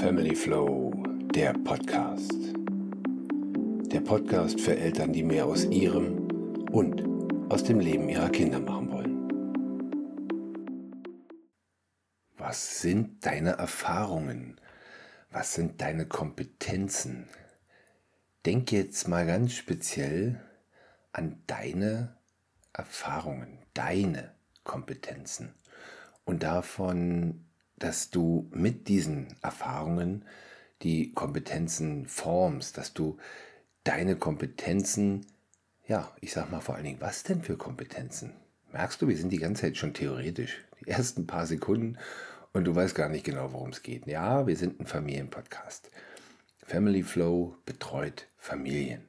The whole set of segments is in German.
Family Flow, der Podcast. Der Podcast für Eltern, die mehr aus ihrem und aus dem Leben ihrer Kinder machen wollen. Was sind deine Erfahrungen? Was sind deine Kompetenzen? Denk jetzt mal ganz speziell an deine Erfahrungen, deine Kompetenzen und davon, dass du mit diesen Erfahrungen die Kompetenzen formst, dass du deine Kompetenzen, ja, ich sag mal vor allen Dingen, was denn für Kompetenzen? Merkst du, wir sind die ganze Zeit schon theoretisch, die ersten paar Sekunden und du weißt gar nicht genau, worum es geht. Ja, wir sind ein Familienpodcast. Family Flow betreut Familien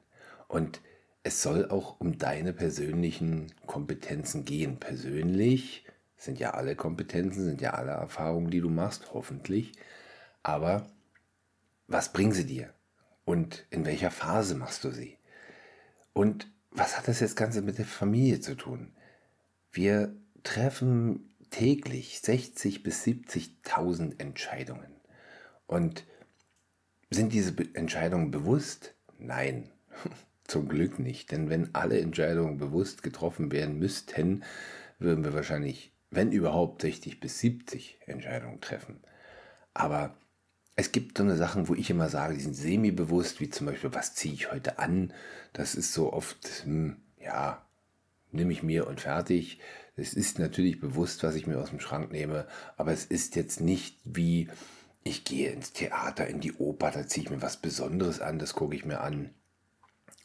und es soll auch um deine persönlichen Kompetenzen gehen. Persönlich sind ja alle Kompetenzen, sind ja alle Erfahrungen, die du machst, hoffentlich. Aber was bringen sie dir? Und in welcher Phase machst du sie? Und was hat das jetzt Ganze mit der Familie zu tun? Wir treffen täglich 60 bis 70.000 Entscheidungen. Und sind diese Entscheidungen bewusst? Nein, zum Glück nicht. Denn wenn alle Entscheidungen bewusst getroffen werden müssten, würden wir wahrscheinlich, wenn überhaupt, 60 bis 70 Entscheidungen treffen. Aber es gibt so eine Sachen, wo ich immer sage, die sind semi-bewusst, wie zum Beispiel, was ziehe ich heute an? Das ist so oft, hm, ja, nehme ich mir und fertig. Es ist natürlich bewusst, was ich mir aus dem Schrank nehme, aber es ist jetzt nicht wie, ich gehe ins Theater, in die Oper, da ziehe ich mir was Besonderes an, das gucke ich mir an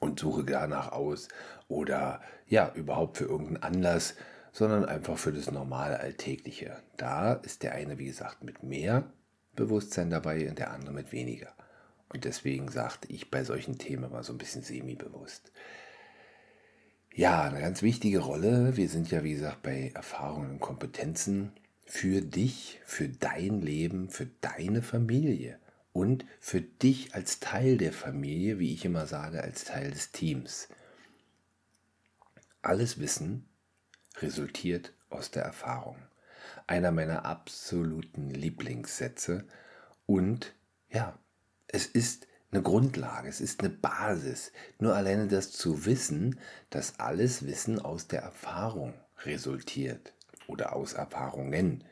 und suche danach aus oder ja, überhaupt für irgendeinen Anlass, sondern einfach für das normale Alltägliche. Da ist der eine, wie gesagt, mit mehr Bewusstsein dabei und der andere mit weniger. Und deswegen sagte ich bei solchen Themen mal so ein bisschen semi-bewusst. Ja, eine ganz wichtige Rolle. Wir sind ja, wie gesagt, bei Erfahrungen und Kompetenzen für dich, für dein Leben, für deine Familie und für dich als Teil der Familie, wie ich immer sage, als Teil des Teams. Alles Wissen resultiert aus der Erfahrung. Einer meiner absoluten Lieblingssätze und ja, es ist eine Grundlage, es ist eine Basis. Nur alleine das zu wissen, dass alles Wissen aus der Erfahrung resultiert oder aus Erfahrungen.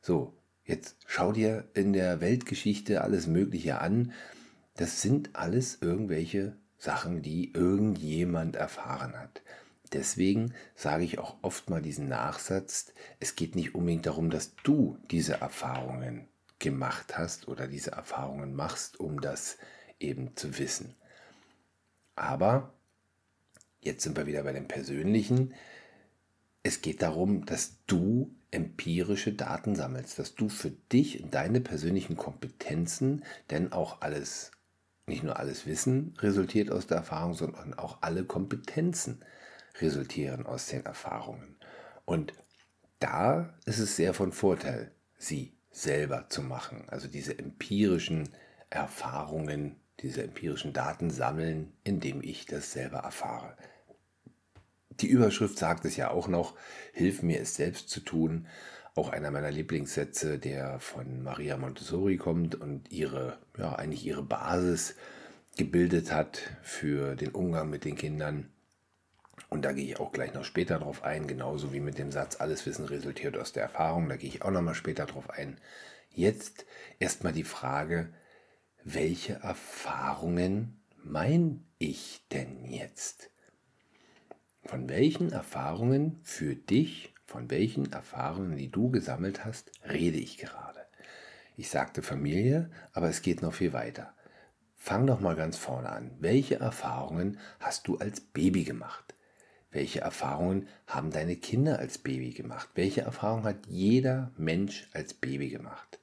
So, jetzt schau dir in der Weltgeschichte alles Mögliche an. Das sind alles irgendwelche Sachen, die irgendjemand erfahren hat. Deswegen sage ich auch oft mal diesen Nachsatz, es geht nicht unbedingt darum, dass du diese Erfahrungen gemacht hast oder diese Erfahrungen machst, um das eben zu wissen. Aber jetzt sind wir wieder bei dem Persönlichen. Es geht darum, dass du empirische Daten sammelst, dass du für dich und deine persönlichen Kompetenzen, denn auch alles, nicht nur alles Wissen resultiert aus der Erfahrung, sondern auch alle Kompetenzen resultieren aus den Erfahrungen. Und da ist es sehr von Vorteil, sie selber zu machen, also diese empirischen Erfahrungen, diese empirischen Daten sammeln, indem ich das selber erfahre. Die Überschrift sagt es ja auch noch, Hilf mir es selbst zu tun. Auch einer meiner Lieblingssätze, der von Maria Montessori kommt und ihre, ja, eigentlich ihre Basis gebildet hat für den Umgang mit den Kindern. Und da gehe ich auch gleich noch später drauf ein, genauso wie mit dem Satz, alles Wissen resultiert aus der Erfahrung. Da gehe ich auch noch mal später drauf ein. Jetzt erstmal die Frage, welche Erfahrungen mein ich denn jetzt? Von welchen Erfahrungen für dich, von welchen Erfahrungen, die du gesammelt hast, rede ich gerade? Ich sagte Familie, aber es geht noch viel weiter. Fang doch mal ganz vorne an. Welche Erfahrungen hast du als Baby gemacht? Welche Erfahrungen haben deine Kinder als Baby gemacht? Welche Erfahrungen hat jeder Mensch als Baby gemacht?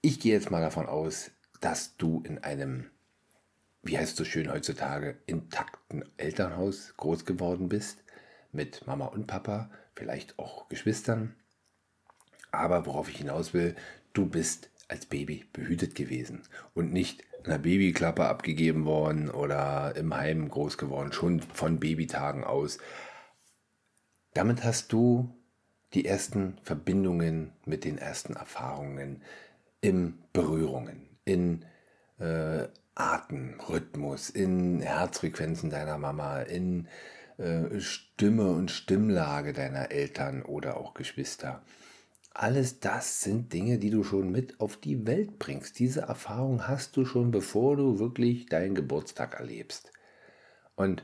Ich gehe jetzt mal davon aus, dass du in einem wie heißt es so schön heutzutage, intakten Elternhaus groß geworden bist, mit Mama und Papa, vielleicht auch Geschwistern. Aber worauf ich hinaus will, du bist als Baby behütet gewesen und nicht in einer Babyklappe abgegeben worden oder im Heim groß geworden, schon von Babytagen aus. Damit hast du die ersten Verbindungen mit den ersten Erfahrungen in Berührungen, in äh, Atemrhythmus, in Herzfrequenzen deiner Mama, in äh, Stimme und Stimmlage deiner Eltern oder auch Geschwister. Alles das sind Dinge, die du schon mit auf die Welt bringst. Diese Erfahrung hast du schon, bevor du wirklich deinen Geburtstag erlebst. Und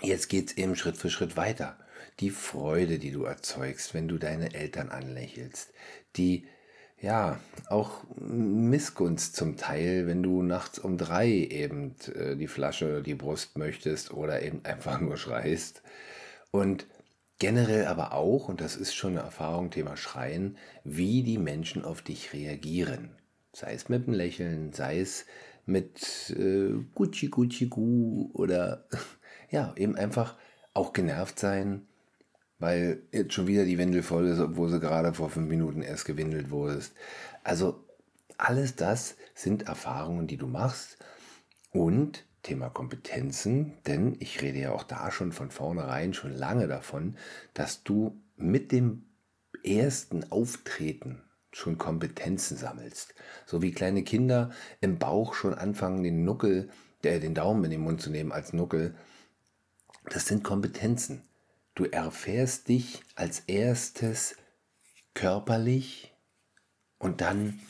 jetzt geht es eben Schritt für Schritt weiter. Die Freude, die du erzeugst, wenn du deine Eltern anlächelst, die ja, auch Missgunst zum Teil, wenn du nachts um drei eben äh, die Flasche, die Brust möchtest oder eben einfach nur schreist. Und generell aber auch, und das ist schon eine Erfahrung, Thema Schreien, wie die Menschen auf dich reagieren. Sei es mit einem Lächeln, sei es mit äh, Gucci Gucci Gu oder ja, eben einfach auch genervt sein, weil jetzt schon wieder die Windel voll ist, obwohl sie gerade vor fünf Minuten erst gewindelt wurdest. Also alles das sind Erfahrungen, die du machst und Thema Kompetenzen, denn ich rede ja auch da schon von vornherein schon lange davon, dass du mit dem ersten Auftreten schon Kompetenzen sammelst. So wie kleine Kinder im Bauch schon anfangen, den Nuckel, der den Daumen in den Mund zu nehmen als Nuckel. Das sind Kompetenzen. Du erfährst dich als erstes körperlich und dann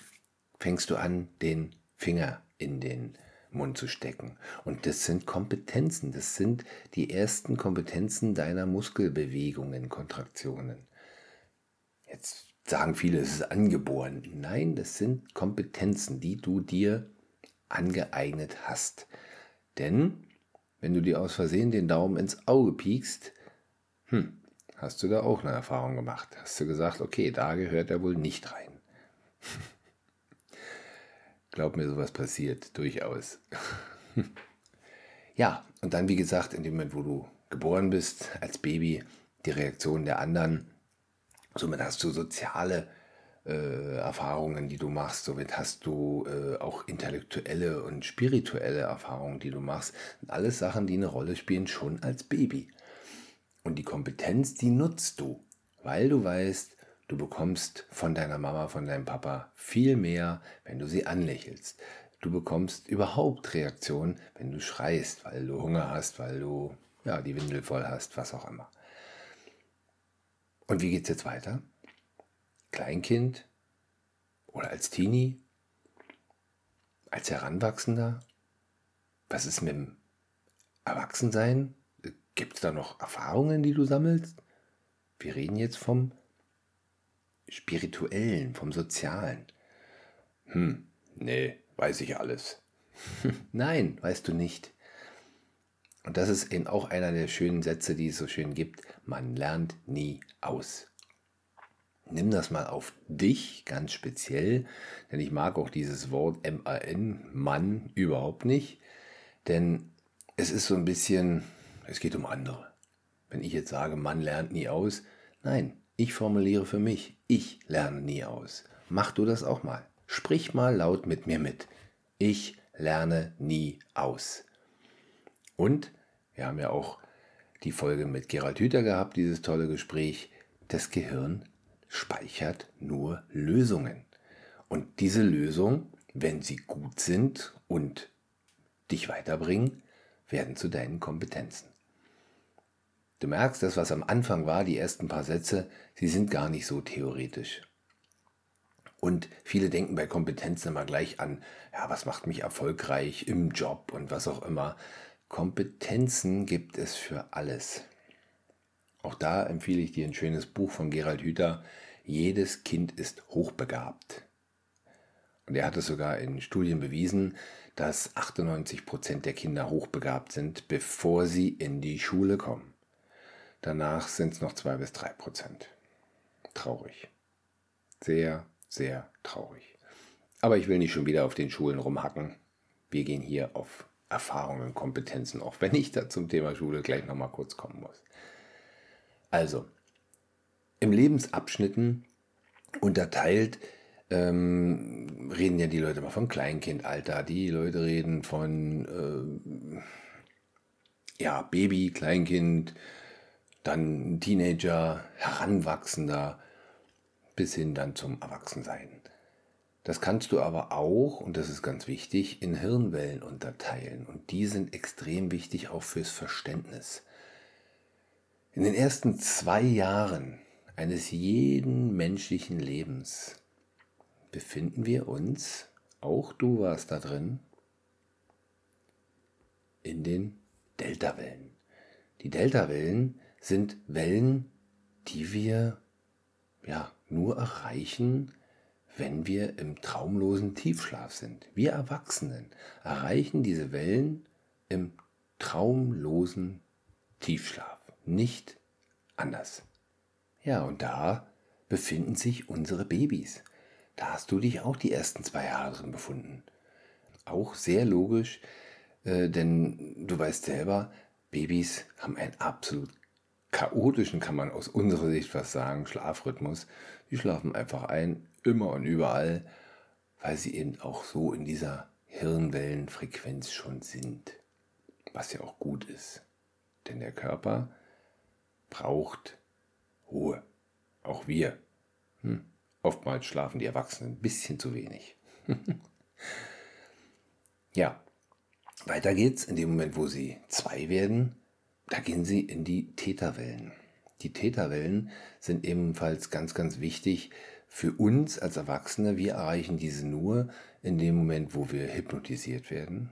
fängst du an, den Finger in den Mund zu stecken. Und das sind Kompetenzen, das sind die ersten Kompetenzen deiner Muskelbewegungen, Kontraktionen. Jetzt sagen viele, es ist angeboren. Nein, das sind Kompetenzen, die du dir angeeignet hast. Denn wenn du dir aus Versehen den Daumen ins Auge piekst, hm, hast du da auch eine Erfahrung gemacht? Hast du gesagt, okay, da gehört er wohl nicht rein? Glaub mir, sowas passiert durchaus. ja, und dann, wie gesagt, in dem Moment, wo du geboren bist, als Baby, die Reaktion der anderen. Somit hast du soziale äh, Erfahrungen, die du machst. Somit hast du äh, auch intellektuelle und spirituelle Erfahrungen, die du machst. alles Sachen, die eine Rolle spielen, schon als Baby. Und die Kompetenz, die nutzt du, weil du weißt, du bekommst von deiner Mama, von deinem Papa viel mehr, wenn du sie anlächelst. Du bekommst überhaupt Reaktionen, wenn du schreist, weil du Hunger hast, weil du ja, die Windel voll hast, was auch immer. Und wie geht es jetzt weiter? Kleinkind oder als Teenie? Als Heranwachsender? Was ist mit dem Erwachsensein? Gibt es da noch Erfahrungen, die du sammelst? Wir reden jetzt vom Spirituellen, vom Sozialen. Hm, nee, weiß ich alles. Nein, weißt du nicht. Und das ist eben auch einer der schönen Sätze, die es so schön gibt. Man lernt nie aus. Nimm das mal auf dich ganz speziell, denn ich mag auch dieses Wort M-A-N, Mann, überhaupt nicht. Denn es ist so ein bisschen, es geht um andere. Wenn ich jetzt sage, man lernt nie aus, nein, ich formuliere für mich, ich lerne nie aus. Mach du das auch mal. Sprich mal laut mit mir mit. Ich lerne nie aus. Und wir haben ja auch die Folge mit Gerald Hüther gehabt, dieses tolle Gespräch. Das Gehirn speichert nur Lösungen. Und diese Lösungen, wenn sie gut sind und dich weiterbringen, werden zu deinen Kompetenzen. Du merkst, das, was am Anfang war, die ersten paar Sätze, sie sind gar nicht so theoretisch. Und viele denken bei Kompetenzen immer gleich an, ja, was macht mich erfolgreich im Job und was auch immer. Kompetenzen gibt es für alles. Auch da empfehle ich dir ein schönes Buch von Gerald Hüther. Jedes Kind ist hochbegabt. Und er hat es sogar in Studien bewiesen, dass 98 Prozent der Kinder hochbegabt sind, bevor sie in die Schule kommen. Danach sind es noch zwei bis drei Prozent. Traurig. Sehr, sehr traurig. Aber ich will nicht schon wieder auf den Schulen rumhacken. Wir gehen hier auf Erfahrungen, Kompetenzen, auch wenn ich da zum Thema Schule gleich nochmal kurz kommen muss. Also, im Lebensabschnitten unterteilt ähm, reden ja die Leute mal von Kleinkindalter, die Leute reden von äh, ja, Baby, Kleinkind, dann Teenager, Heranwachsender bis hin dann zum Erwachsensein. Das kannst du aber auch, und das ist ganz wichtig, in Hirnwellen unterteilen. Und die sind extrem wichtig auch fürs Verständnis. In den ersten zwei Jahren eines jeden menschlichen Lebens befinden wir uns, auch du warst da drin, in den Deltawellen. Die Deltawellen sind Wellen, die wir ja nur erreichen, wenn wir im traumlosen Tiefschlaf sind. Wir Erwachsenen erreichen diese Wellen im traumlosen Tiefschlaf, nicht anders. Ja, und da befinden sich unsere Babys. Da hast du dich auch die ersten zwei Jahre drin befunden. Auch sehr logisch, äh, denn du weißt selber, Babys haben einen absolut chaotischen, kann man aus unserer Sicht fast sagen, Schlafrhythmus. Die schlafen einfach ein, immer und überall, weil sie eben auch so in dieser Hirnwellenfrequenz schon sind. Was ja auch gut ist. Denn der Körper braucht Ruhe. Auch wir. Hm. Oftmals schlafen die Erwachsenen ein bisschen zu wenig. ja, weiter geht's. In dem Moment, wo sie zwei werden, da gehen sie in die Täterwellen. Die Täterwellen sind ebenfalls ganz, ganz wichtig für uns als Erwachsene. Wir erreichen diese nur in dem Moment, wo wir hypnotisiert werden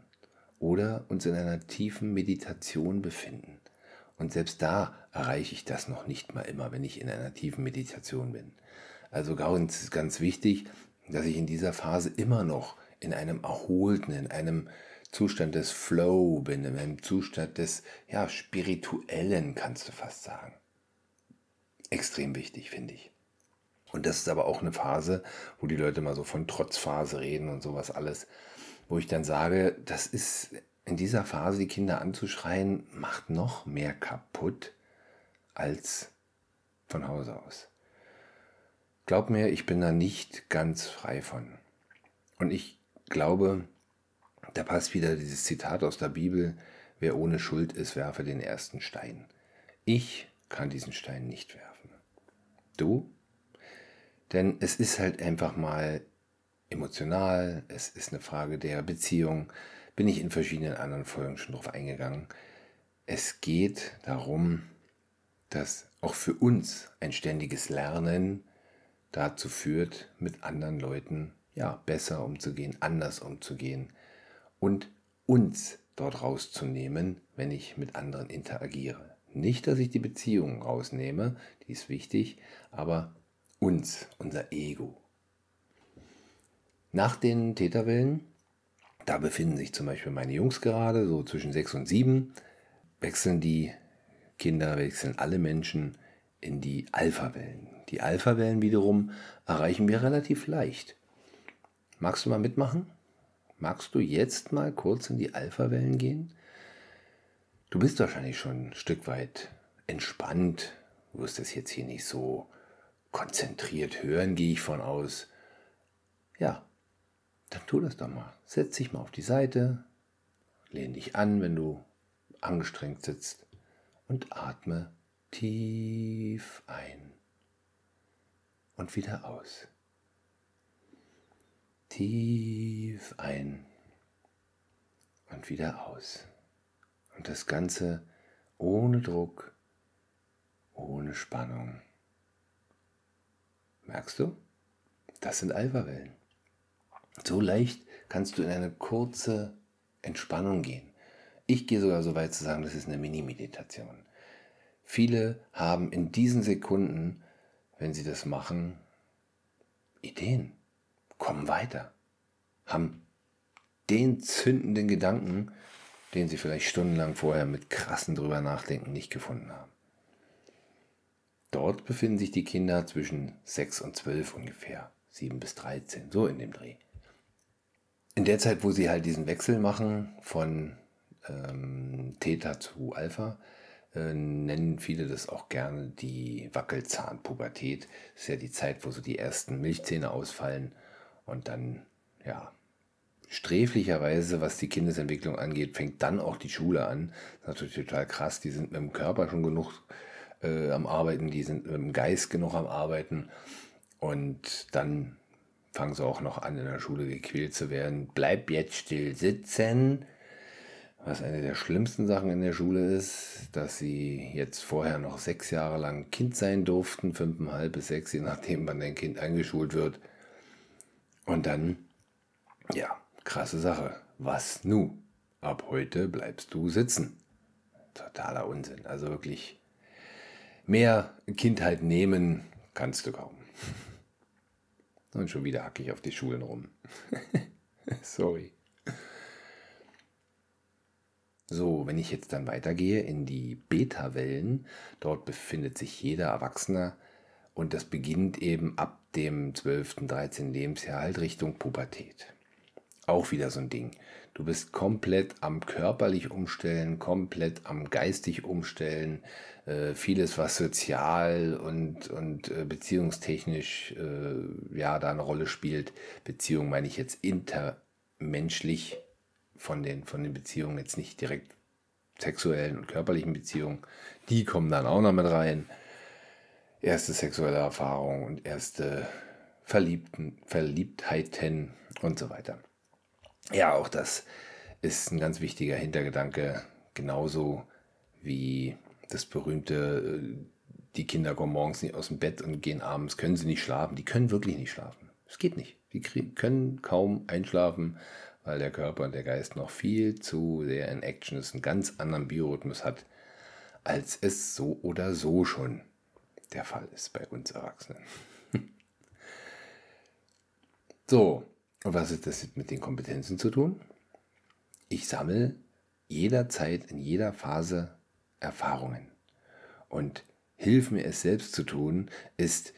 oder uns in einer tiefen Meditation befinden. Und selbst da erreiche ich das noch nicht mal immer, wenn ich in einer tiefen Meditation bin. Also ganz, ganz wichtig, dass ich in dieser Phase immer noch in einem erholten, in einem Zustand des Flow bin, in einem Zustand des ja, spirituellen, kannst du fast sagen. Extrem wichtig, finde ich. Und das ist aber auch eine Phase, wo die Leute mal so von Trotzphase reden und sowas alles, wo ich dann sage, das ist in dieser Phase die Kinder anzuschreien, macht noch mehr kaputt als von Hause aus. Glaub mir, ich bin da nicht ganz frei von. Und ich glaube, da passt wieder dieses Zitat aus der Bibel, wer ohne Schuld ist, werfe den ersten Stein. Ich kann diesen Stein nicht werfen. Du? Denn es ist halt einfach mal emotional, es ist eine Frage der Beziehung, bin ich in verschiedenen anderen Folgen schon drauf eingegangen. Es geht darum, dass auch für uns ein ständiges Lernen dazu führt, mit anderen Leuten ja besser umzugehen, anders umzugehen und uns dort rauszunehmen, wenn ich mit anderen interagiere. Nicht, dass ich die Beziehung rausnehme, die ist wichtig, aber uns, unser Ego. Nach den Täterwillen da befinden sich zum Beispiel meine Jungs gerade, so zwischen sechs und sieben, wechseln die Kinder, wechseln alle Menschen in die Alpha-Wellen. Die Alpha-Wellen wiederum erreichen wir relativ leicht. Magst du mal mitmachen? Magst du jetzt mal kurz in die Alpha-Wellen gehen? Du bist wahrscheinlich schon ein Stück weit entspannt. Du wirst das jetzt hier nicht so konzentriert hören, gehe ich von aus. Ja, dann tu das doch mal. Setz dich mal auf die Seite, lehn dich an, wenn du angestrengt sitzt und atme tief ein und wieder aus. Tief ein und wieder aus. Und das Ganze ohne Druck, ohne Spannung. Merkst du? Das sind Alpha-Wellen. So leicht kannst du in eine kurze Entspannung gehen. Ich gehe sogar so weit zu sagen, das ist eine Mini-Meditation. Viele haben in diesen Sekunden, wenn sie das machen, Ideen, kommen weiter, haben den zündenden Gedanken, den sie vielleicht stundenlang vorher mit krassen drüber nachdenken nicht gefunden haben. Dort befinden sich die Kinder zwischen 6 und 12 ungefähr, 7 bis 13, so in dem Dreh in der Zeit, wo sie halt diesen Wechsel machen von ähm, Theta zu Alpha, äh, nennen viele das auch gerne die Wackelzahnpubertät. Das ist ja die Zeit, wo so die ersten Milchzähne ausfallen und dann, ja, sträflicherweise, was die Kindesentwicklung angeht, fängt dann auch die Schule an. Das ist natürlich total krass. Die sind mit dem Körper schon genug äh, am Arbeiten, die sind mit dem Geist genug am Arbeiten und dann fangen sie auch noch an, in der Schule gequält zu werden. Bleib jetzt still sitzen. Was eine der schlimmsten Sachen in der Schule ist, dass sie jetzt vorher noch sechs Jahre lang Kind sein durften, fünfeinhalb bis sechs, je nachdem, wann dein Kind eingeschult wird. Und dann, ja, krasse Sache. Was nu? Ab heute bleibst du sitzen. Totaler Unsinn. Also wirklich mehr Kindheit nehmen kannst du kaum. Und schon wieder hacke ich auf die Schulen rum. Sorry. So, wenn ich jetzt dann weitergehe in die Beta-Wellen, dort befindet sich jeder Erwachsene und das beginnt eben ab dem 12., 13. Lebensjahr halt Richtung Pubertät. Auch wieder so ein Ding. Du bist komplett am körperlich umstellen, komplett am geistig umstellen. Äh, vieles, was sozial und, und äh, beziehungstechnisch äh, ja, da eine Rolle spielt. Beziehung meine ich jetzt intermenschlich von den, von den Beziehungen, jetzt nicht direkt sexuellen und körperlichen Beziehungen. Die kommen dann auch noch mit rein. Erste sexuelle Erfahrung und erste Verliebten, Verliebtheiten und so weiter. Ja, auch das ist ein ganz wichtiger Hintergedanke, genauso wie das berühmte, äh, die Kinder kommen morgens nicht aus dem Bett und gehen abends, können sie nicht schlafen. Die können wirklich nicht schlafen. Es geht nicht. Die können kaum einschlafen, weil der Körper und der Geist noch viel zu sehr in Action ist, einen ganz anderen Biorhythmus hat, als es so oder so schon der Fall ist bei uns Erwachsenen. so, und was hat das mit den Kompetenzen zu tun? Ich sammle jederzeit in jeder Phase Erfahrungen. Und hilf mir es selbst zu tun, ist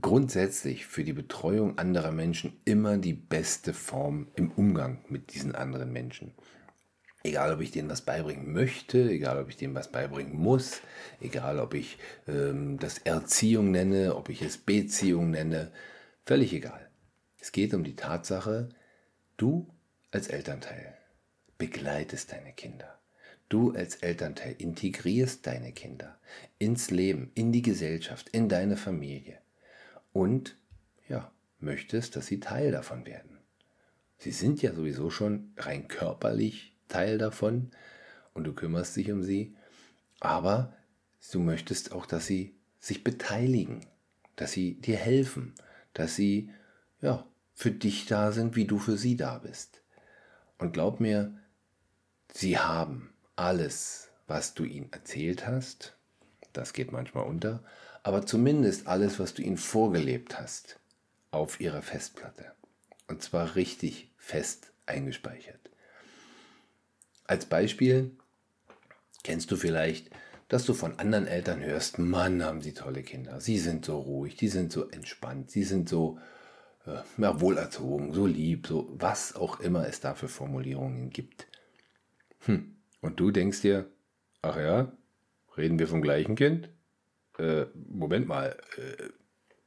grundsätzlich für die Betreuung anderer Menschen immer die beste Form im Umgang mit diesen anderen Menschen. Egal, ob ich denen was beibringen möchte, egal, ob ich denen was beibringen muss, egal, ob ich ähm, das Erziehung nenne, ob ich es Beziehung nenne, völlig egal. Es geht um die Tatsache, du als Elternteil begleitest deine Kinder. Du als Elternteil integrierst deine Kinder ins Leben, in die Gesellschaft, in deine Familie und ja, möchtest, dass sie Teil davon werden. Sie sind ja sowieso schon rein körperlich Teil davon und du kümmerst dich um sie, aber du möchtest auch, dass sie sich beteiligen, dass sie dir helfen, dass sie ja, für dich da sind, wie du für sie da bist. Und glaub mir, sie haben alles, was du ihnen erzählt hast, das geht manchmal unter, aber zumindest alles, was du ihnen vorgelebt hast, auf ihrer Festplatte. Und zwar richtig fest eingespeichert. Als Beispiel kennst du vielleicht, dass du von anderen Eltern hörst, Mann, haben sie tolle Kinder, sie sind so ruhig, die sind so entspannt, sie sind so äh, ja, wohlerzogen, so lieb, so was auch immer es da für Formulierungen gibt. Hm. Und du denkst dir, ach ja, reden wir vom gleichen Kind? äh, Moment mal, äh,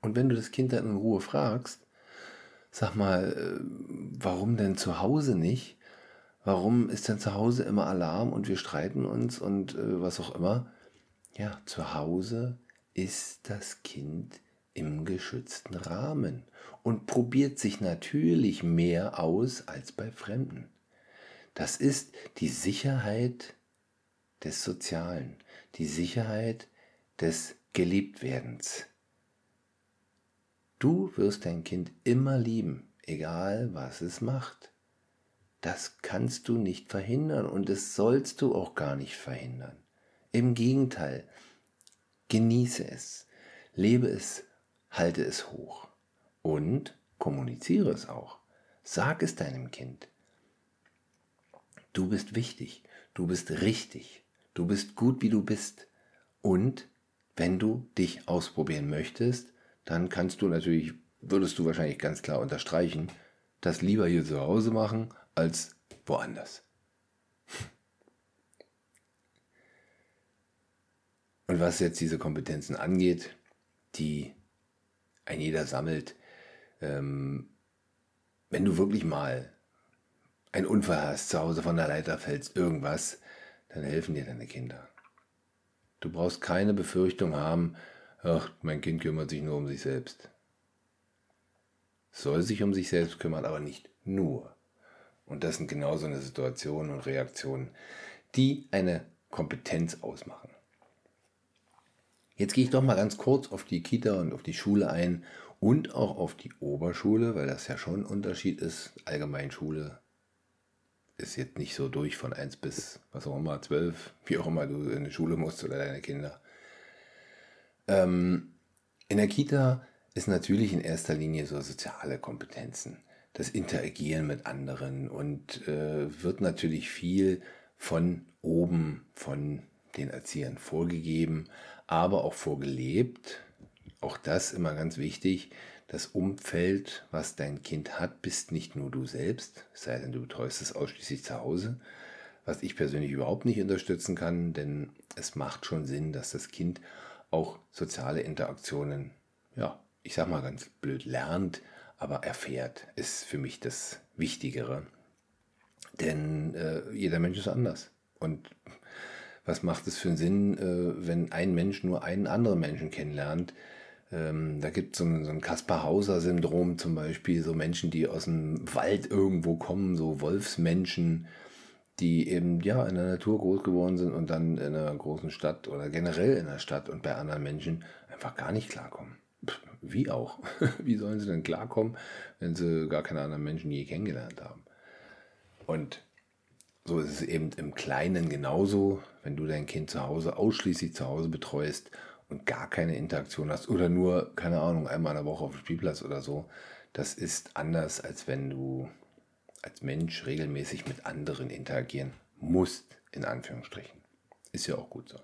und wenn du das Kind dann in Ruhe fragst, sag mal, äh, warum denn zu Hause nicht? Warum ist denn zu Hause immer Alarm und wir streiten uns und äh, was auch immer? Ja, zu Hause ist das Kind im geschützten Rahmen und probiert sich natürlich mehr aus als bei Fremden. Das ist die Sicherheit des Sozialen, die Sicherheit des geliebt werdens. Du wirst dein Kind immer lieben, egal was es macht. Das kannst du nicht verhindern und das sollst du auch gar nicht verhindern. Im Gegenteil, genieße es, lebe es, halte es hoch und kommuniziere es auch. Sag es deinem Kind. Du bist wichtig, du bist richtig, du bist gut, wie du bist und wenn du dich ausprobieren möchtest, dann kannst du natürlich, würdest du wahrscheinlich ganz klar unterstreichen, das lieber hier zu Hause machen als woanders. Und was jetzt diese Kompetenzen angeht, die ein jeder sammelt, ähm, wenn du wirklich mal einen Unfall hast, zu Hause von der Leiter fällst, irgendwas, dann helfen dir deine Kinder. Du brauchst keine Befürchtung haben, ach, mein Kind kümmert sich nur um sich selbst. soll sich um sich selbst kümmern, aber nicht nur. Und das sind genau so eine Situationen und Reaktionen, die eine Kompetenz ausmachen. Jetzt gehe ich doch mal ganz kurz auf die Kita und auf die Schule ein und auch auf die Oberschule, weil das ja schon ein Unterschied ist. Allgemeinschule ist jetzt nicht so durch von 1 bis, was auch immer, 12, wie auch immer du in die Schule musst oder deine Kinder. Ähm, in der Kita ist natürlich in erster Linie so soziale Kompetenzen, das Interagieren mit anderen und äh, wird natürlich viel von oben, von den Erziehern vorgegeben, aber auch vorgelebt. Auch das immer ganz wichtig. Das Umfeld, was dein Kind hat, bist nicht nur du selbst, sei denn du betreust es ausschließlich zu Hause, was ich persönlich überhaupt nicht unterstützen kann, denn es macht schon Sinn, dass das Kind auch soziale Interaktionen, ja, ich sag mal ganz blöd, lernt, aber erfährt, ist für mich das Wichtigere. Denn äh, jeder Mensch ist anders. Und was macht es für einen Sinn, äh, wenn ein Mensch nur einen anderen Menschen kennenlernt? Ähm, da gibt so es so ein Kaspar-Hauser-Syndrom zum Beispiel, so Menschen, die aus dem Wald irgendwo kommen, so Wolfsmenschen, die eben ja in der Natur groß geworden sind und dann in einer großen Stadt oder generell in der Stadt und bei anderen Menschen einfach gar nicht klarkommen. Wie auch? wie sollen sie denn klarkommen, wenn sie gar keine anderen Menschen je kennengelernt haben? Und so ist es eben im Kleinen genauso, wenn du dein Kind zu Hause ausschließlich zu Hause betreust und gar keine Interaktion hast oder nur, keine Ahnung, einmal in der Woche auf dem Spielplatz oder so. Das ist anders, als wenn du als Mensch regelmäßig mit anderen interagieren musst, in Anführungsstrichen. Ist ja auch gut so.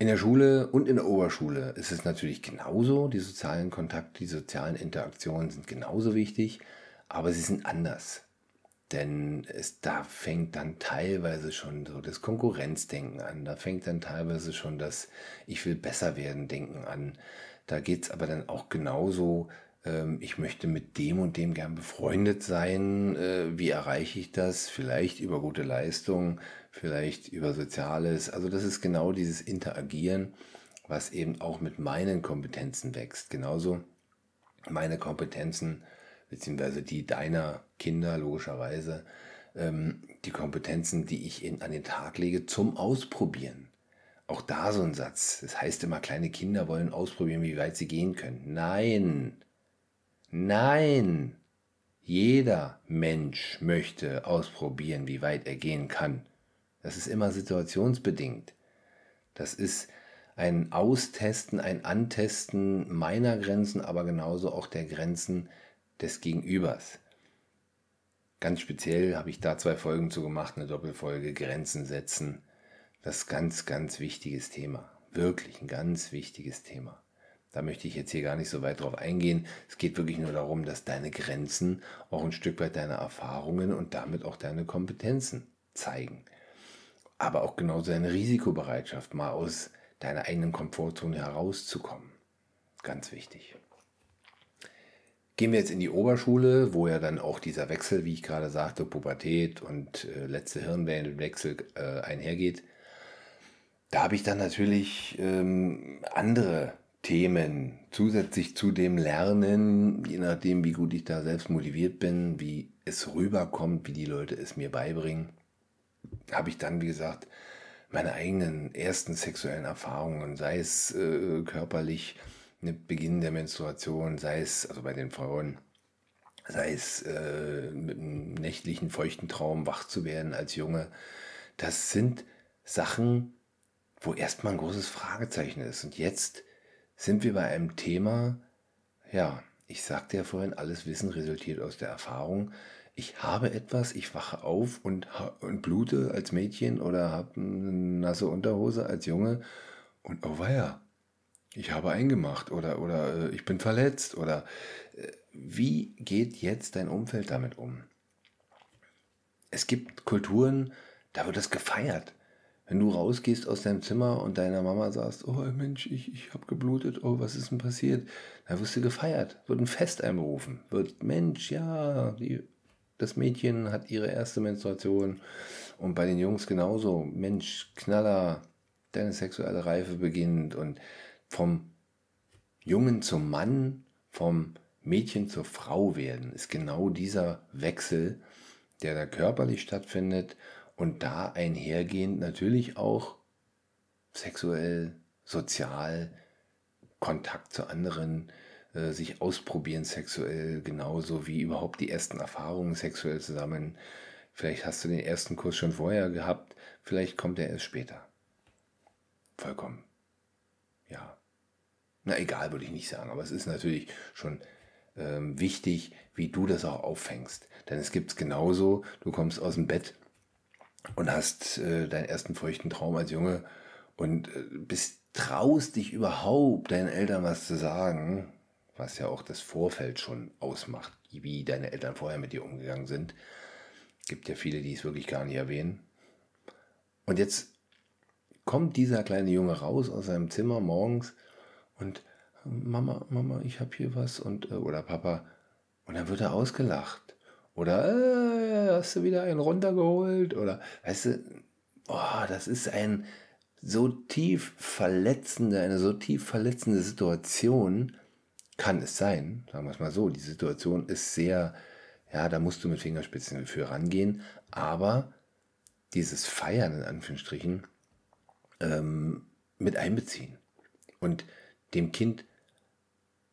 In der Schule und in der Oberschule ist es natürlich genauso. Die sozialen Kontakte, die sozialen Interaktionen sind genauso wichtig, aber sie sind anders. Denn es, da fängt dann teilweise schon so das Konkurrenzdenken an, da fängt dann teilweise schon das Ich will besser werden Denken an. Da geht es aber dann auch genauso ähm, ich möchte mit dem und dem gern befreundet sein. Äh, wie erreiche ich das? Vielleicht über gute Leistung, vielleicht über Soziales. Also das ist genau dieses Interagieren, was eben auch mit meinen Kompetenzen wächst. Genauso meine Kompetenzen, beziehungsweise die deiner Kinder logischerweise, ähm, die Kompetenzen, die ich in, an den Tag lege zum Ausprobieren. Auch da so ein Satz. Das heißt immer, kleine Kinder wollen ausprobieren, wie weit sie gehen können. Nein, Nein, jeder Mensch möchte ausprobieren, wie weit er gehen kann. Das ist immer situationsbedingt. Das ist ein Austesten, ein Antesten meiner Grenzen, aber genauso auch der Grenzen des Gegenübers. Ganz speziell habe ich da zwei Folgen zu gemacht, eine Doppelfolge Grenzen setzen. Das ist ganz, ganz wichtiges Thema. Wirklich ein ganz wichtiges Thema. Da möchte ich jetzt hier gar nicht so weit drauf eingehen. Es geht wirklich nur darum, dass deine Grenzen auch ein Stück weit deine Erfahrungen und damit auch deine Kompetenzen zeigen. Aber auch genauso deine Risikobereitschaft, mal aus deiner eigenen Komfortzone herauszukommen. Ganz wichtig. Gehen wir jetzt in die Oberschule, wo ja dann auch dieser Wechsel, wie ich gerade sagte, Pubertät und äh, letzte Hirnwellenwechsel äh, einhergeht. Da habe ich dann natürlich ähm, andere Themen zusätzlich zu dem Lernen, je nachdem, wie gut ich da selbst motiviert bin, wie es rüberkommt, wie die Leute es mir beibringen, habe ich dann, wie gesagt, meine eigenen ersten sexuellen Erfahrungen, sei es äh, körperlich mit Beginn der Menstruation, sei es also bei den Frauen, sei es äh, mit einem nächtlichen feuchten Traum wach zu werden als Junge. Das sind Sachen, wo erstmal ein großes Fragezeichen ist. Und jetzt sind wir bei einem Thema, ja, ich sagte ja vorhin, alles Wissen resultiert aus der Erfahrung. Ich habe etwas, ich wache auf und, und blute als Mädchen oder habe eine nasse Unterhose als Junge und oh weia, ich habe eingemacht oder, oder äh, ich bin verletzt oder äh, wie geht jetzt dein Umfeld damit um? Es gibt Kulturen, da wird das gefeiert. Wenn du rausgehst aus deinem Zimmer und deiner Mama sagst, oh Mensch, ich, ich habe geblutet, oh, was ist denn passiert? Dann wirst du gefeiert, wird ein Fest einberufen, wird, Mensch, ja, die, das Mädchen hat ihre erste Menstruation und bei den Jungs genauso, Mensch, Knaller, deine sexuelle Reife beginnt und vom Jungen zum Mann vom Mädchen zur Frau werden, ist genau dieser Wechsel, der da körperlich stattfindet und da einhergehend natürlich auch sexuell, sozial, Kontakt zu anderen, äh, sich ausprobieren sexuell, genauso wie überhaupt die ersten Erfahrungen sexuell zu sammeln. Vielleicht hast du den ersten Kurs schon vorher gehabt, vielleicht kommt er erst später. Vollkommen. Ja. Na egal, würde ich nicht sagen, aber es ist natürlich schon ähm, wichtig, wie du das auch auffängst. Denn es gibt es genauso, du kommst aus dem Bett und hast äh, deinen ersten feuchten Traum als Junge und äh, bist, traust dich überhaupt, deinen Eltern was zu sagen, was ja auch das Vorfeld schon ausmacht, wie deine Eltern vorher mit dir umgegangen sind. Gibt ja viele, die es wirklich gar nicht erwähnen. Und jetzt kommt dieser kleine Junge raus aus seinem Zimmer morgens und Mama, Mama, ich habe hier was und äh, oder Papa und dann wird er ausgelacht oder äh, hast du wieder einen runtergeholt oder weißt du, oh, das ist ein so tief verletzende, eine so tief verletzende Situation kann es sein, sagen wir es mal so, die Situation ist sehr, ja, da musst du mit Fingerspitzen für rangehen, aber dieses Feiern in Anführungsstrichen ähm, mit einbeziehen und dem Kind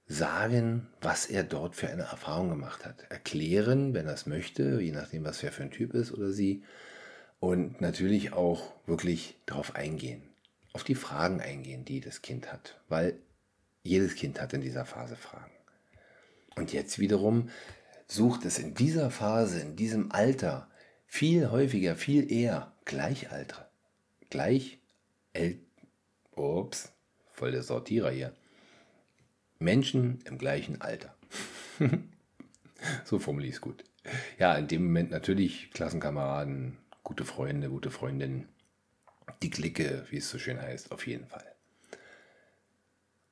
sagen, was er dort für eine Erfahrung gemacht hat. Erklären, wenn er es möchte, je nachdem, was er für ein Typ ist oder sie. Und natürlich auch wirklich darauf eingehen, auf die Fragen eingehen, die das Kind hat. Weil jedes Kind hat in dieser Phase Fragen. Und jetzt wiederum sucht es in dieser Phase, in diesem Alter, viel häufiger, viel eher Gleichalter. Gleich, El ups, voll der Sortierer hier Menschen im gleichen Alter. so formuliere ich es gut. Ja, in dem Moment natürlich Klassenkameraden, gute Freunde, gute Freundinnen, die Clique, wie es so schön heißt, auf jeden Fall.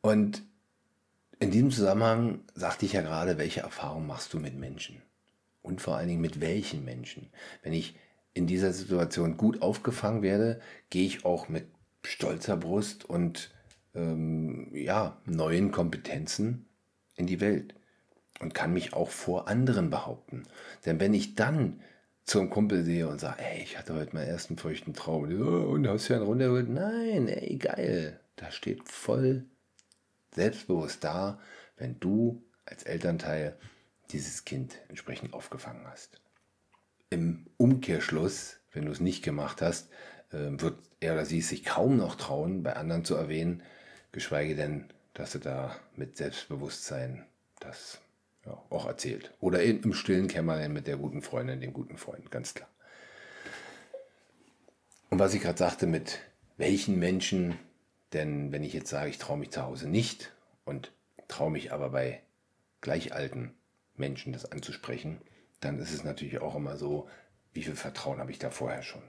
Und in diesem Zusammenhang sagte ich ja gerade, welche Erfahrungen machst du mit Menschen? Und vor allen Dingen mit welchen Menschen? Wenn ich in dieser Situation gut aufgefangen werde, gehe ich auch mit stolzer Brust und ähm, ja, neuen Kompetenzen in die Welt und kann mich auch vor anderen behaupten. Denn wenn ich dann zum Kumpel sehe und sage, ey, ich hatte heute meinen ersten feuchten Traum und hast du einen runtergeholt? Nein, ey, geil. Da steht voll selbstbewusst da, wenn du als Elternteil dieses Kind entsprechend aufgefangen hast. Im Umkehrschluss, wenn du es nicht gemacht hast, äh, wird er oder sie sich kaum noch trauen, bei anderen zu erwähnen, geschweige denn, dass er da mit Selbstbewusstsein das ja, auch erzählt. Oder im stillen Kämmerlein mit der guten Freundin, dem guten Freund, ganz klar. Und was ich gerade sagte, mit welchen Menschen, denn wenn ich jetzt sage, ich traue mich zu Hause nicht und traue mich aber bei gleichalten Menschen das anzusprechen, dann ist es natürlich auch immer so, wie viel Vertrauen habe ich da vorher schon.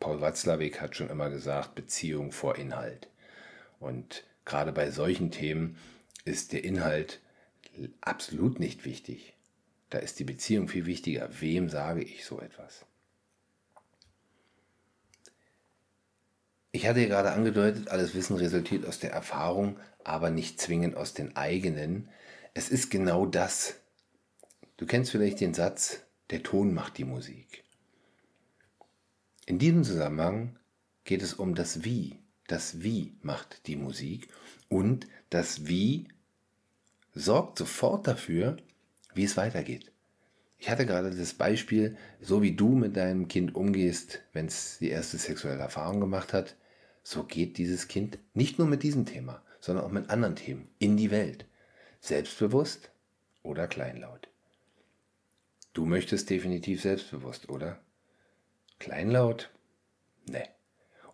Paul Watzlawick hat schon immer gesagt, Beziehung vor Inhalt. Und gerade bei solchen Themen ist der Inhalt absolut nicht wichtig. Da ist die Beziehung viel wichtiger. Wem sage ich so etwas? Ich hatte gerade angedeutet, alles Wissen resultiert aus der Erfahrung, aber nicht zwingend aus den eigenen. Es ist genau das. Du kennst vielleicht den Satz, der Ton macht die Musik. In diesem Zusammenhang geht es um das Wie. Das Wie macht die Musik und das Wie sorgt sofort dafür, wie es weitergeht. Ich hatte gerade das Beispiel, so wie du mit deinem Kind umgehst, wenn es die erste sexuelle Erfahrung gemacht hat, so geht dieses Kind nicht nur mit diesem Thema, sondern auch mit anderen Themen in die Welt. Selbstbewusst oder kleinlaut. Du möchtest definitiv selbstbewusst, oder? Kleinlaut? Ne.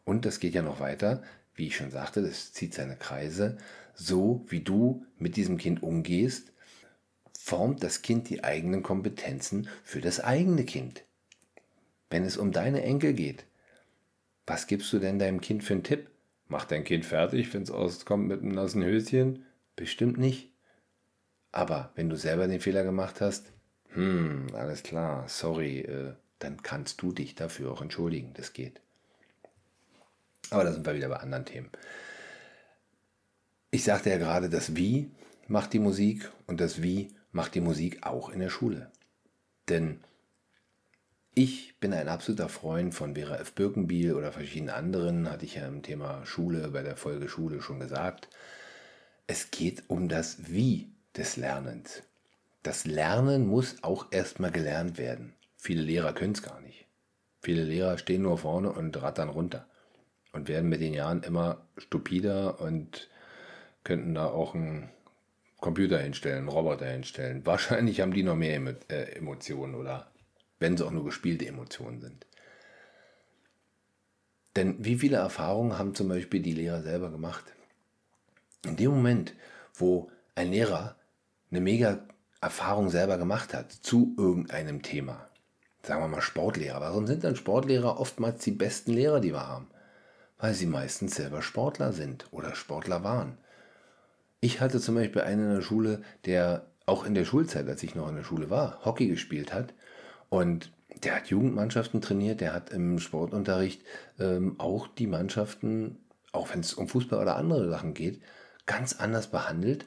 Und das geht ja noch weiter, wie ich schon sagte, das zieht seine Kreise. So wie du mit diesem Kind umgehst, formt das Kind die eigenen Kompetenzen für das eigene Kind. Wenn es um deine Enkel geht, was gibst du denn deinem Kind für einen Tipp? Mach dein Kind fertig, wenn es auskommt mit einem nassen Höschen? Bestimmt nicht. Aber wenn du selber den Fehler gemacht hast, hm, alles klar, sorry, äh, dann kannst du dich dafür auch entschuldigen. Das geht. Aber da sind wir wieder bei anderen Themen. Ich sagte ja gerade, das Wie macht die Musik und das Wie macht die Musik auch in der Schule. Denn ich bin ein absoluter Freund von Vera F. Birkenbiel oder verschiedenen anderen, hatte ich ja im Thema Schule bei der Folge Schule schon gesagt. Es geht um das Wie des Lernens. Das Lernen muss auch erstmal gelernt werden. Viele Lehrer können es gar nicht. Viele Lehrer stehen nur vorne und rattern runter und werden mit den Jahren immer stupider und könnten da auch einen Computer hinstellen, einen Roboter hinstellen. Wahrscheinlich haben die noch mehr äh, Emotionen oder wenn es auch nur gespielte Emotionen sind. Denn wie viele Erfahrungen haben zum Beispiel die Lehrer selber gemacht? In dem Moment, wo ein Lehrer eine mega Erfahrung selber gemacht hat zu irgendeinem Thema, sagen wir mal Sportlehrer, warum sind dann Sportlehrer oftmals die besten Lehrer, die wir haben? Weil sie meistens selber Sportler sind oder Sportler waren. Ich hatte zum Beispiel einen in der Schule, der auch in der Schulzeit, als ich noch in der Schule war, Hockey gespielt hat und der hat Jugendmannschaften trainiert, der hat im Sportunterricht ähm, auch die Mannschaften, auch wenn es um Fußball oder andere Sachen geht, ganz anders behandelt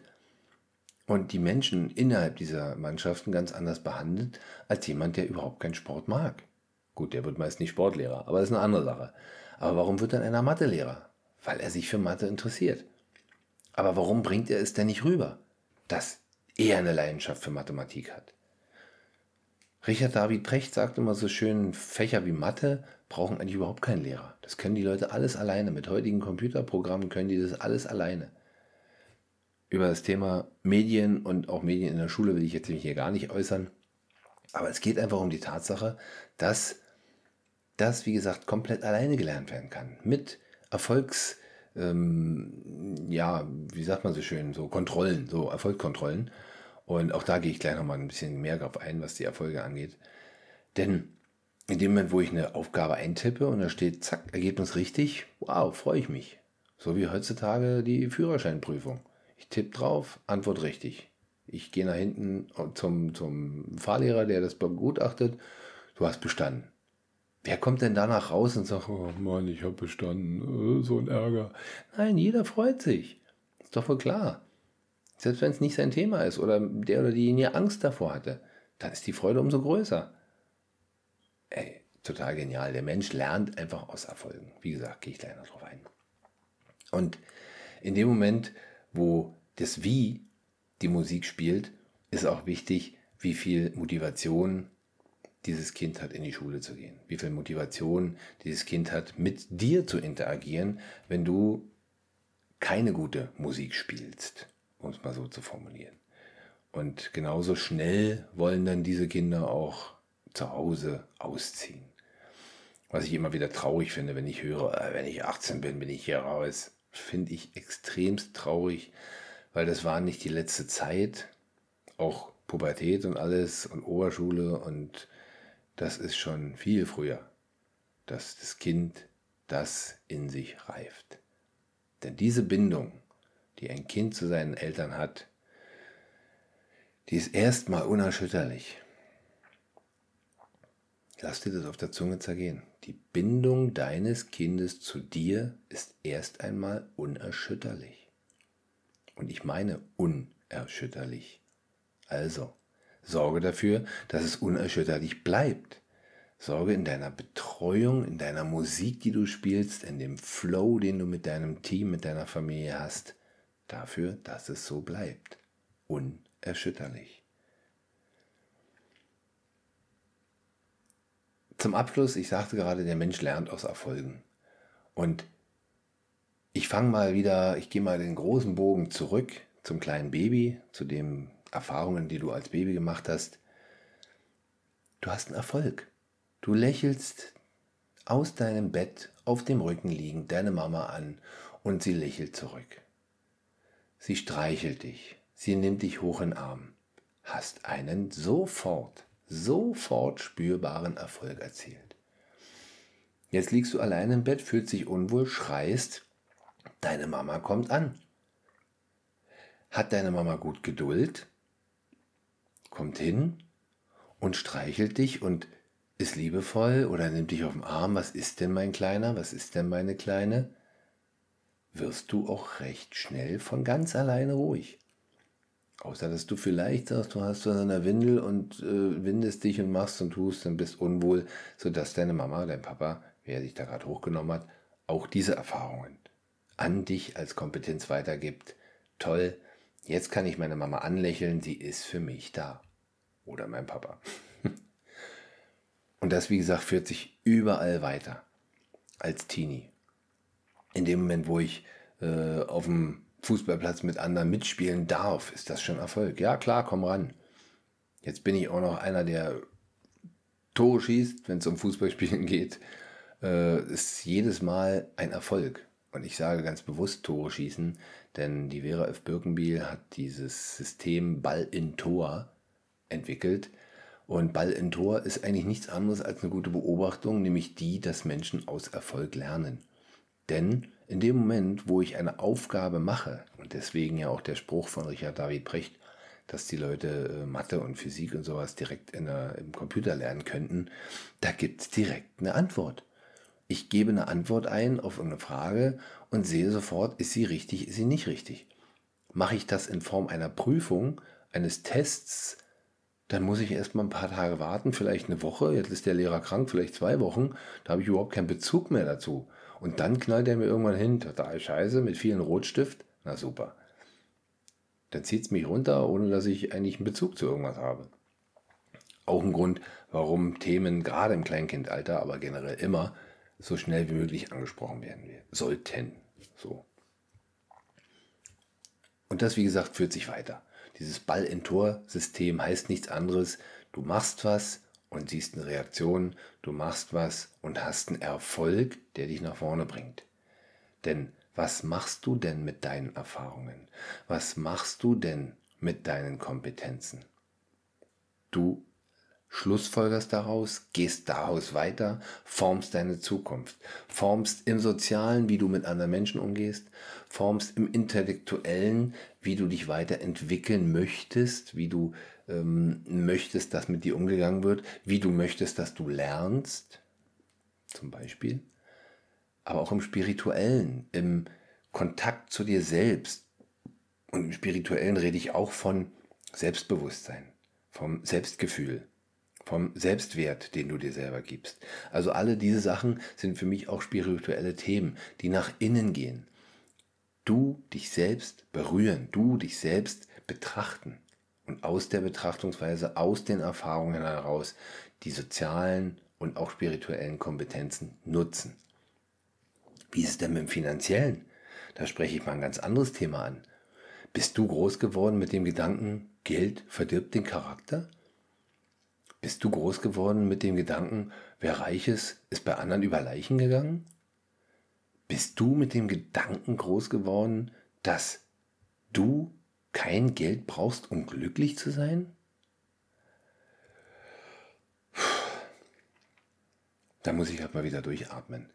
und die Menschen innerhalb dieser Mannschaften ganz anders behandelt als jemand, der überhaupt keinen Sport mag. Gut, der wird meist nicht Sportlehrer, aber das ist eine andere Sache. Aber warum wird dann einer Mathelehrer? Weil er sich für Mathe interessiert. Aber warum bringt er es denn nicht rüber, dass er eine Leidenschaft für Mathematik hat? Richard David Precht sagt immer so schön, Fächer wie Mathe brauchen eigentlich überhaupt keinen Lehrer. Das können die Leute alles alleine. Mit heutigen Computerprogrammen können die das alles alleine. Über das Thema Medien und auch Medien in der Schule will ich jetzt hier gar nicht äußern. Aber es geht einfach um die Tatsache, dass das, wie gesagt, komplett alleine gelernt werden kann. Mit Erfolgs, ähm, ja, wie sagt man so schön, so Kontrollen, so Erfolgskontrollen. Und auch da gehe ich gleich nochmal ein bisschen mehr drauf ein, was die Erfolge angeht. Denn in dem Moment, wo ich eine Aufgabe eintippe und da steht, zack, Ergebnis richtig, wow, freue ich mich. So wie heutzutage die Führerscheinprüfung. Ich tippe drauf, Antwort richtig. Ich gehe nach hinten zum, zum Fahrlehrer, der das begutachtet. Du hast bestanden. Wer kommt denn danach raus und sagt, oh Mann, ich habe bestanden, äh, so ein Ärger. Nein, jeder freut sich. Ist doch wohl klar. Selbst wenn es nicht sein Thema ist oder der oder diejenige Angst davor hatte, dann ist die Freude umso größer. Ey, total genial. Der Mensch lernt einfach aus Erfolgen. Wie gesagt, gehe ich gleich noch drauf ein. Und in dem Moment, wo das Wie die Musik spielt, ist auch wichtig, wie viel Motivation dieses Kind hat, in die Schule zu gehen. Wie viel Motivation dieses Kind hat, mit dir zu interagieren, wenn du keine gute Musik spielst um es mal so zu formulieren. Und genauso schnell wollen dann diese Kinder auch zu Hause ausziehen. Was ich immer wieder traurig finde, wenn ich höre, äh, wenn ich 18 bin, bin ich hier raus. Finde ich extremst traurig, weil das war nicht die letzte Zeit. Auch Pubertät und alles und Oberschule und das ist schon viel früher, dass das Kind das in sich reift. Denn diese Bindung die ein Kind zu seinen Eltern hat, die ist erstmal unerschütterlich. Lass dir das auf der Zunge zergehen. Die Bindung deines Kindes zu dir ist erst einmal unerschütterlich. Und ich meine unerschütterlich. Also, sorge dafür, dass es unerschütterlich bleibt. Sorge in deiner Betreuung, in deiner Musik, die du spielst, in dem Flow, den du mit deinem Team, mit deiner Familie hast, dafür, dass es so bleibt. Unerschütterlich. Zum Abschluss, ich sagte gerade, der Mensch lernt aus Erfolgen. Und ich fange mal wieder, ich gehe mal den großen Bogen zurück zum kleinen Baby, zu den Erfahrungen, die du als Baby gemacht hast. Du hast einen Erfolg. Du lächelst aus deinem Bett auf dem Rücken liegend deine Mama an und sie lächelt zurück. Sie streichelt dich, sie nimmt dich hoch in den Arm. Hast einen sofort, sofort spürbaren Erfolg erzielt. Jetzt liegst du allein im Bett, fühlst dich unwohl, schreist, deine Mama kommt an. Hat deine Mama gut Geduld, kommt hin und streichelt dich und ist liebevoll oder nimmt dich auf den Arm. Was ist denn mein Kleiner? Was ist denn meine Kleine? Wirst du auch recht schnell von ganz alleine ruhig. Außer dass du vielleicht sagst, du hast an der Windel und äh, windest dich und machst und tust und bist unwohl, sodass deine Mama, dein Papa, wer dich da gerade hochgenommen hat, auch diese Erfahrungen an dich als Kompetenz weitergibt. Toll, jetzt kann ich meine Mama anlächeln, sie ist für mich da. Oder mein Papa. Und das, wie gesagt, führt sich überall weiter als Teenie. In dem Moment, wo ich äh, auf dem Fußballplatz mit anderen mitspielen darf, ist das schon Erfolg. Ja, klar, komm ran. Jetzt bin ich auch noch einer, der Tore schießt, wenn es um Fußballspielen geht. Äh, ist jedes Mal ein Erfolg. Und ich sage ganz bewusst Tore schießen, denn die Vera F. Birkenbiel hat dieses System Ball in Tor entwickelt. Und Ball in Tor ist eigentlich nichts anderes als eine gute Beobachtung, nämlich die, dass Menschen aus Erfolg lernen. Denn in dem Moment, wo ich eine Aufgabe mache, und deswegen ja auch der Spruch von Richard David Brecht, dass die Leute äh, Mathe und Physik und sowas direkt der, im Computer lernen könnten, da gibt es direkt eine Antwort. Ich gebe eine Antwort ein auf eine Frage und sehe sofort, ist sie richtig, ist sie nicht richtig. Mache ich das in Form einer Prüfung, eines Tests, dann muss ich erstmal ein paar Tage warten, vielleicht eine Woche, jetzt ist der Lehrer krank, vielleicht zwei Wochen, da habe ich überhaupt keinen Bezug mehr dazu. Und dann knallt er mir irgendwann hin, total scheiße, mit vielen Rotstift, na super. Dann zieht es mich runter, ohne dass ich eigentlich einen Bezug zu irgendwas habe. Auch ein Grund, warum Themen gerade im Kleinkindalter, aber generell immer, so schnell wie möglich angesprochen werden sollten. So. Und das, wie gesagt, führt sich weiter. Dieses Ball-in-Tor-System heißt nichts anderes. Du machst was und siehst eine Reaktion, du machst was und hast einen Erfolg, der dich nach vorne bringt. Denn was machst du denn mit deinen Erfahrungen? Was machst du denn mit deinen Kompetenzen? Du schlussfolgerst daraus, gehst daraus weiter, formst deine Zukunft, formst im Sozialen, wie du mit anderen Menschen umgehst, formst im Intellektuellen, wie du dich weiterentwickeln möchtest, wie du ähm, möchtest, dass mit dir umgegangen wird, wie du möchtest, dass du lernst, zum Beispiel, aber auch im Spirituellen, im Kontakt zu dir selbst. Und im Spirituellen rede ich auch von Selbstbewusstsein, vom Selbstgefühl, vom Selbstwert, den du dir selber gibst. Also alle diese Sachen sind für mich auch spirituelle Themen, die nach innen gehen. Du dich selbst berühren, du dich selbst betrachten und aus der Betrachtungsweise, aus den Erfahrungen heraus die sozialen und auch spirituellen Kompetenzen nutzen. Wie ist es denn mit dem finanziellen? Da spreche ich mal ein ganz anderes Thema an. Bist du groß geworden mit dem Gedanken, Geld verdirbt den Charakter? Bist du groß geworden mit dem Gedanken, wer reich ist, ist bei anderen über Leichen gegangen? Bist du mit dem Gedanken groß geworden, dass du kein Geld brauchst, um glücklich zu sein? Da muss ich halt mal wieder durchatmen.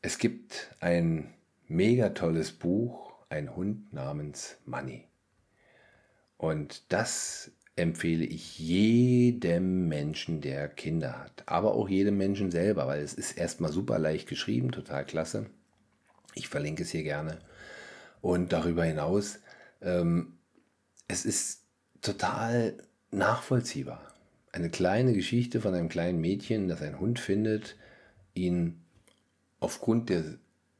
Es gibt ein mega tolles Buch, ein Hund namens Money. Und das empfehle ich jedem Menschen, der Kinder hat. Aber auch jedem Menschen selber, weil es ist erstmal super leicht geschrieben, total klasse. Ich verlinke es hier gerne. Und darüber hinaus, ähm, es ist total nachvollziehbar. Eine kleine Geschichte von einem kleinen Mädchen, das einen Hund findet, ihn aufgrund der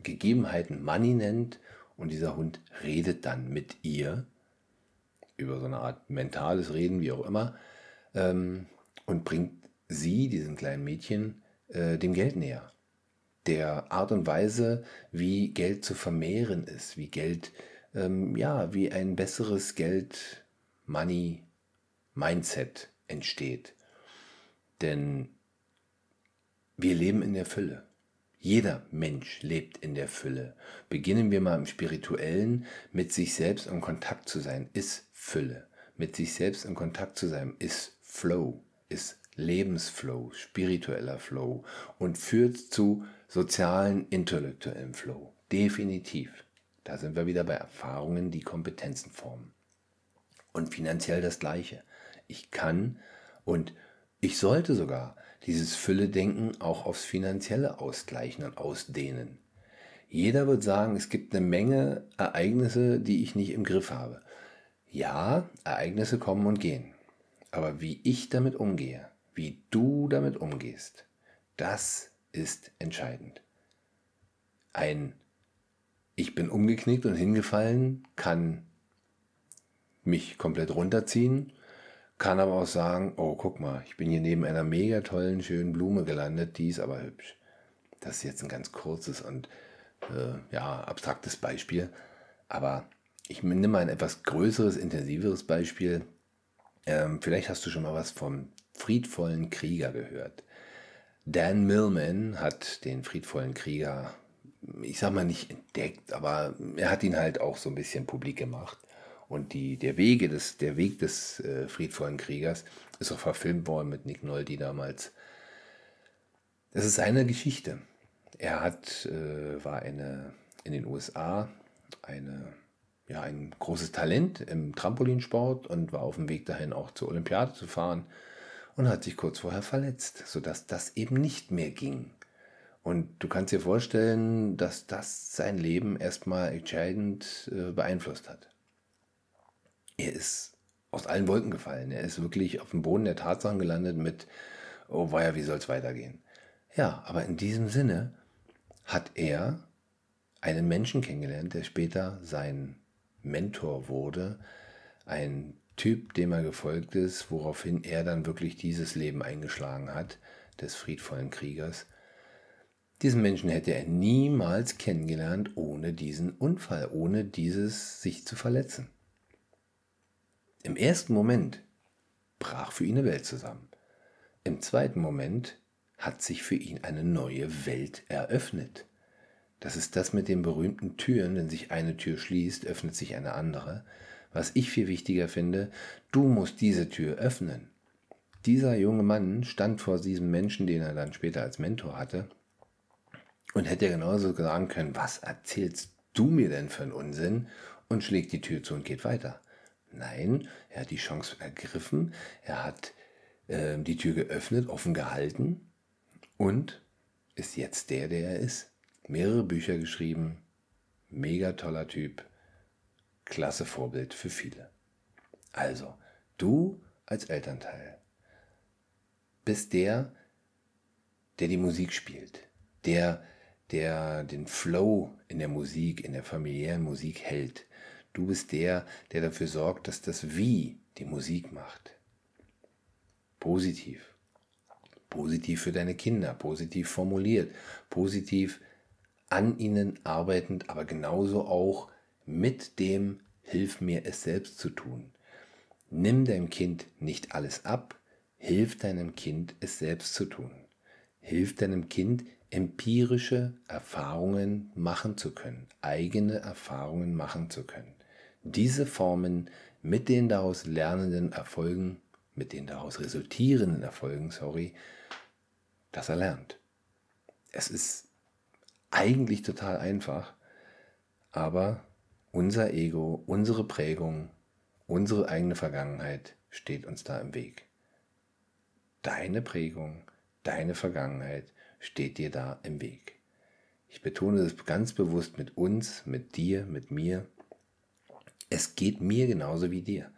Gegebenheiten Money nennt und dieser Hund redet dann mit ihr über so eine Art mentales Reden, wie auch immer, ähm, und bringt sie, diesem kleinen Mädchen, äh, dem Geld näher. Der Art und Weise, wie Geld zu vermehren ist, wie Geld, ähm, ja, wie ein besseres Geld-Money-Mindset entsteht. Denn wir leben in der Fülle. Jeder Mensch lebt in der Fülle. Beginnen wir mal im Spirituellen, mit sich selbst in Kontakt zu sein, ist Fülle. Mit sich selbst in Kontakt zu sein, ist Flow, ist Lebensflow, spiritueller Flow und führt zu sozialen, intellektuellen Flow. Definitiv. Da sind wir wieder bei Erfahrungen, die Kompetenzen formen. Und finanziell das Gleiche. Ich kann und ich sollte sogar dieses Fülle-Denken auch aufs Finanzielle ausgleichen und ausdehnen. Jeder wird sagen, es gibt eine Menge Ereignisse, die ich nicht im Griff habe. Ja, Ereignisse kommen und gehen. Aber wie ich damit umgehe, wie du damit umgehst, das ist entscheidend. Ein Ich bin umgeknickt und hingefallen kann mich komplett runterziehen, kann aber auch sagen, oh guck mal, ich bin hier neben einer mega tollen, schönen Blume gelandet, die ist aber hübsch. Das ist jetzt ein ganz kurzes und äh, ja, abstraktes Beispiel, aber ich nehme mal ein etwas größeres, intensiveres Beispiel. Ähm, vielleicht hast du schon mal was vom friedvollen Krieger gehört. Dan Millman hat den friedvollen Krieger, ich sag mal nicht entdeckt, aber er hat ihn halt auch so ein bisschen publik gemacht. Und die, der, Wege des, der Weg des äh, friedvollen Kriegers ist auch verfilmt worden mit Nick Nolte damals. Das ist seine Geschichte. Er hat, äh, war eine, in den USA eine ja, ein großes Talent im Trampolinsport und war auf dem Weg dahin auch zur Olympiade zu fahren und hat sich kurz vorher verletzt, sodass das eben nicht mehr ging. Und du kannst dir vorstellen, dass das sein Leben erstmal entscheidend äh, beeinflusst hat. Er ist aus allen Wolken gefallen. Er ist wirklich auf dem Boden der Tatsachen gelandet mit, oh weia, wie soll es weitergehen? Ja, aber in diesem Sinne hat er einen Menschen kennengelernt, der später sein Mentor wurde, ein Typ, dem er gefolgt ist, woraufhin er dann wirklich dieses Leben eingeschlagen hat, des friedvollen Kriegers. Diesen Menschen hätte er niemals kennengelernt ohne diesen Unfall, ohne dieses sich zu verletzen. Im ersten Moment brach für ihn eine Welt zusammen. Im zweiten Moment hat sich für ihn eine neue Welt eröffnet. Das ist das mit den berühmten Türen, wenn sich eine Tür schließt, öffnet sich eine andere. Was ich viel wichtiger finde, du musst diese Tür öffnen. Dieser junge Mann stand vor diesem Menschen, den er dann später als Mentor hatte, und hätte genauso sagen können, was erzählst du mir denn für einen Unsinn? Und schlägt die Tür zu und geht weiter. Nein, er hat die Chance ergriffen, er hat äh, die Tür geöffnet, offen gehalten und ist jetzt der, der er ist mehrere Bücher geschrieben, mega toller Typ, klasse Vorbild für viele. Also, du als Elternteil bist der, der die Musik spielt, der, der den Flow in der Musik, in der familiären Musik hält. Du bist der, der dafür sorgt, dass das Wie die Musik macht. Positiv. Positiv für deine Kinder, positiv formuliert, positiv an ihnen arbeitend, aber genauso auch mit dem Hilf mir es selbst zu tun. Nimm deinem Kind nicht alles ab, hilf deinem Kind es selbst zu tun. Hilf deinem Kind empirische Erfahrungen machen zu können, eigene Erfahrungen machen zu können. Diese Formen mit den daraus lernenden Erfolgen, mit den daraus resultierenden Erfolgen, sorry, das er lernt. Es ist eigentlich total einfach, aber unser Ego, unsere Prägung, unsere eigene Vergangenheit steht uns da im Weg. Deine Prägung, deine Vergangenheit steht dir da im Weg. Ich betone das ganz bewusst mit uns, mit dir, mit mir. Es geht mir genauso wie dir.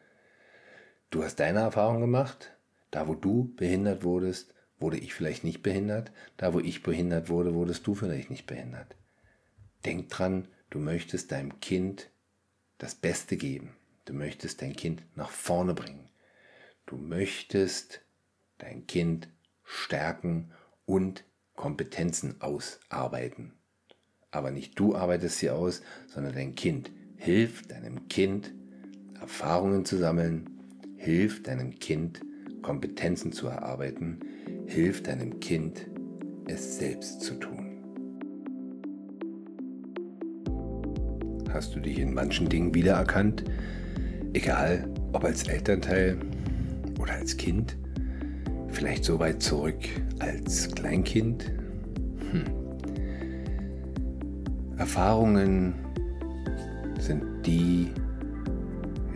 Du hast deine Erfahrung gemacht, da wo du behindert wurdest, wurde ich vielleicht nicht behindert. Da, wo ich behindert wurde, wurdest du vielleicht nicht behindert. Denk dran, du möchtest deinem Kind das Beste geben. Du möchtest dein Kind nach vorne bringen. Du möchtest dein Kind stärken und Kompetenzen ausarbeiten. Aber nicht du arbeitest sie aus, sondern dein Kind. Hilf deinem Kind, Erfahrungen zu sammeln. Hilf deinem Kind, Kompetenzen zu erarbeiten Hilf deinem Kind, es selbst zu tun. Hast du dich in manchen Dingen wiedererkannt? Egal, ob als Elternteil oder als Kind? Vielleicht so weit zurück als Kleinkind? Hm. Erfahrungen sind die,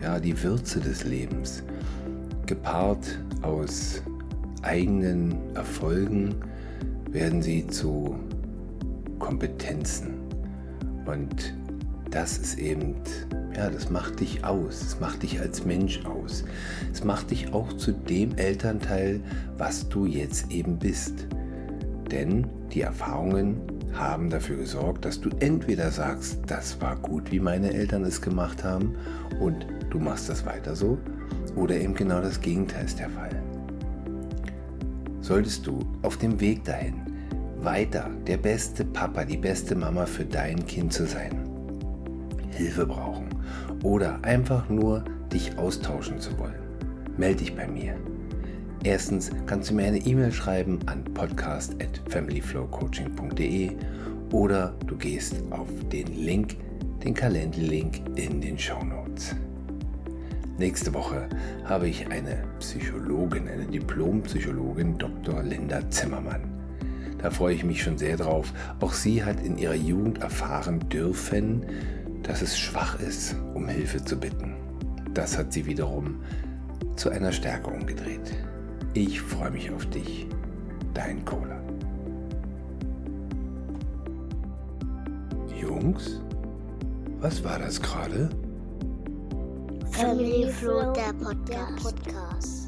ja, die Würze des Lebens, gepaart aus eigenen Erfolgen werden sie zu Kompetenzen. Und das ist eben, ja, das macht dich aus. Es macht dich als Mensch aus. Es macht dich auch zu dem Elternteil, was du jetzt eben bist. Denn die Erfahrungen haben dafür gesorgt, dass du entweder sagst, das war gut, wie meine Eltern es gemacht haben und du machst das weiter so, oder eben genau das Gegenteil ist der Fall. Solltest du auf dem Weg dahin weiter der beste Papa, die beste Mama für dein Kind zu sein, Hilfe brauchen oder einfach nur dich austauschen zu wollen, melde dich bei mir. Erstens kannst du mir eine E-Mail schreiben an podcast@familyflowcoaching.de oder du gehst auf den Link, den Kalenderlink in den Show Notes. Nächste Woche habe ich eine Psychologin, eine Diplompsychologin, Dr. Linda Zimmermann. Da freue ich mich schon sehr drauf. Auch sie hat in ihrer Jugend erfahren dürfen, dass es schwach ist, um Hilfe zu bitten. Das hat sie wiederum zu einer Stärke umgedreht. Ich freue mich auf dich. Dein Cola. Jungs, was war das gerade? Family Flow, der Podcast.